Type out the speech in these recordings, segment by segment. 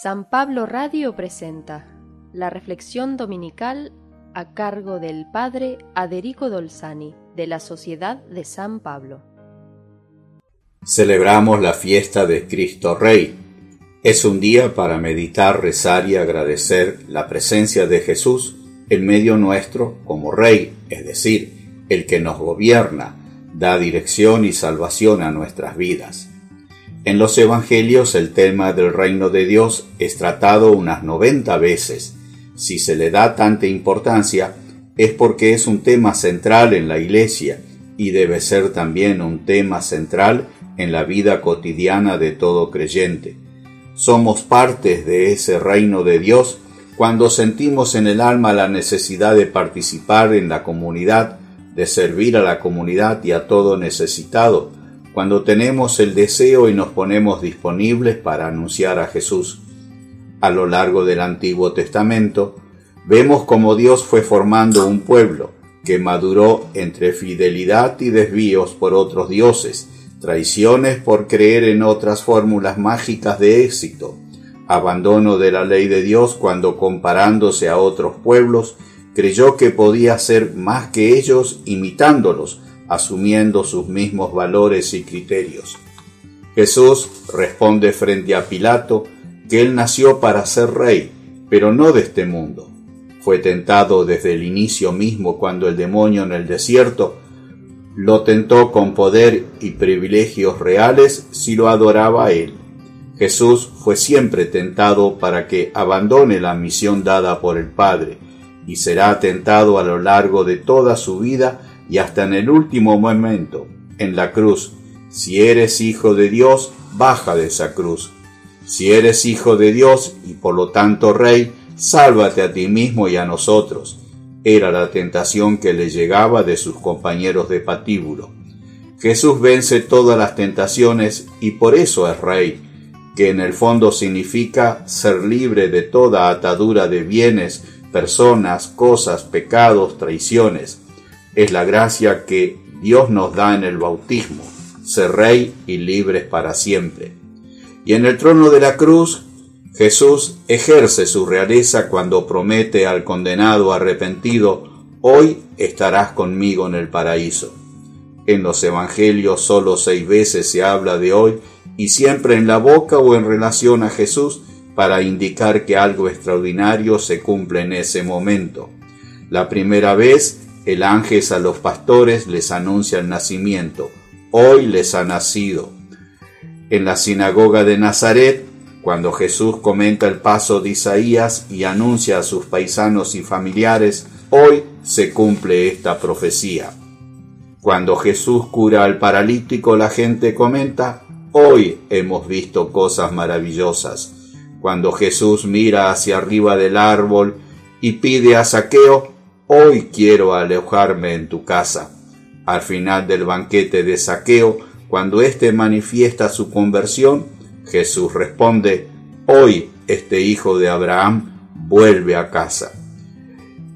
San Pablo Radio presenta la reflexión dominical a cargo del Padre Aderico Dolzani de la Sociedad de San Pablo. Celebramos la fiesta de Cristo Rey. Es un día para meditar, rezar y agradecer la presencia de Jesús en medio nuestro como Rey, es decir, el que nos gobierna, da dirección y salvación a nuestras vidas. En los Evangelios el tema del reino de Dios es tratado unas 90 veces. Si se le da tanta importancia es porque es un tema central en la Iglesia y debe ser también un tema central en la vida cotidiana de todo creyente. Somos partes de ese reino de Dios cuando sentimos en el alma la necesidad de participar en la comunidad, de servir a la comunidad y a todo necesitado, cuando tenemos el deseo y nos ponemos disponibles para anunciar a Jesús. A lo largo del Antiguo Testamento, vemos cómo Dios fue formando un pueblo que maduró entre fidelidad y desvíos por otros dioses, traiciones por creer en otras fórmulas mágicas de éxito, abandono de la ley de Dios cuando comparándose a otros pueblos, creyó que podía ser más que ellos imitándolos, asumiendo sus mismos valores y criterios. Jesús responde frente a Pilato que él nació para ser rey, pero no de este mundo. Fue tentado desde el inicio mismo cuando el demonio en el desierto lo tentó con poder y privilegios reales si lo adoraba a él. Jesús fue siempre tentado para que abandone la misión dada por el Padre, y será tentado a lo largo de toda su vida y hasta en el último momento, en la cruz. Si eres hijo de Dios, baja de esa cruz. Si eres hijo de Dios y por lo tanto rey, sálvate a ti mismo y a nosotros. Era la tentación que le llegaba de sus compañeros de patíbulo. Jesús vence todas las tentaciones y por eso es rey, que en el fondo significa ser libre de toda atadura de bienes, personas, cosas, pecados, traiciones es la gracia que Dios nos da en el bautismo, ser rey y libres para siempre. Y en el trono de la cruz, Jesús ejerce su realeza cuando promete al condenado arrepentido, hoy estarás conmigo en el paraíso. En los evangelios solo seis veces se habla de hoy y siempre en la boca o en relación a Jesús para indicar que algo extraordinario se cumple en ese momento. La primera vez el ángel a los pastores les anuncia el nacimiento. Hoy les ha nacido. En la sinagoga de Nazaret, cuando Jesús comenta el paso de Isaías y anuncia a sus paisanos y familiares, hoy se cumple esta profecía. Cuando Jesús cura al paralítico, la gente comenta, hoy hemos visto cosas maravillosas. Cuando Jesús mira hacia arriba del árbol y pide a Saqueo, Hoy quiero alojarme en tu casa. Al final del banquete de saqueo, cuando éste manifiesta su conversión, Jesús responde, Hoy este hijo de Abraham vuelve a casa.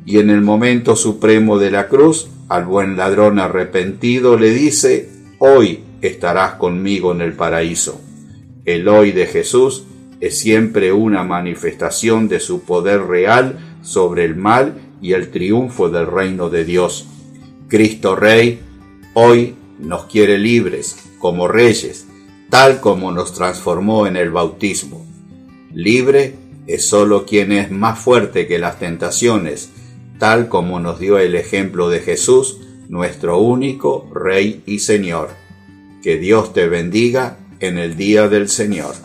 Y en el momento supremo de la cruz, al buen ladrón arrepentido le dice, Hoy estarás conmigo en el paraíso. El hoy de Jesús es siempre una manifestación de su poder real sobre el mal y el triunfo del reino de Dios. Cristo Rey hoy nos quiere libres como reyes, tal como nos transformó en el bautismo. Libre es sólo quien es más fuerte que las tentaciones, tal como nos dio el ejemplo de Jesús, nuestro único Rey y Señor. Que Dios te bendiga en el día del Señor.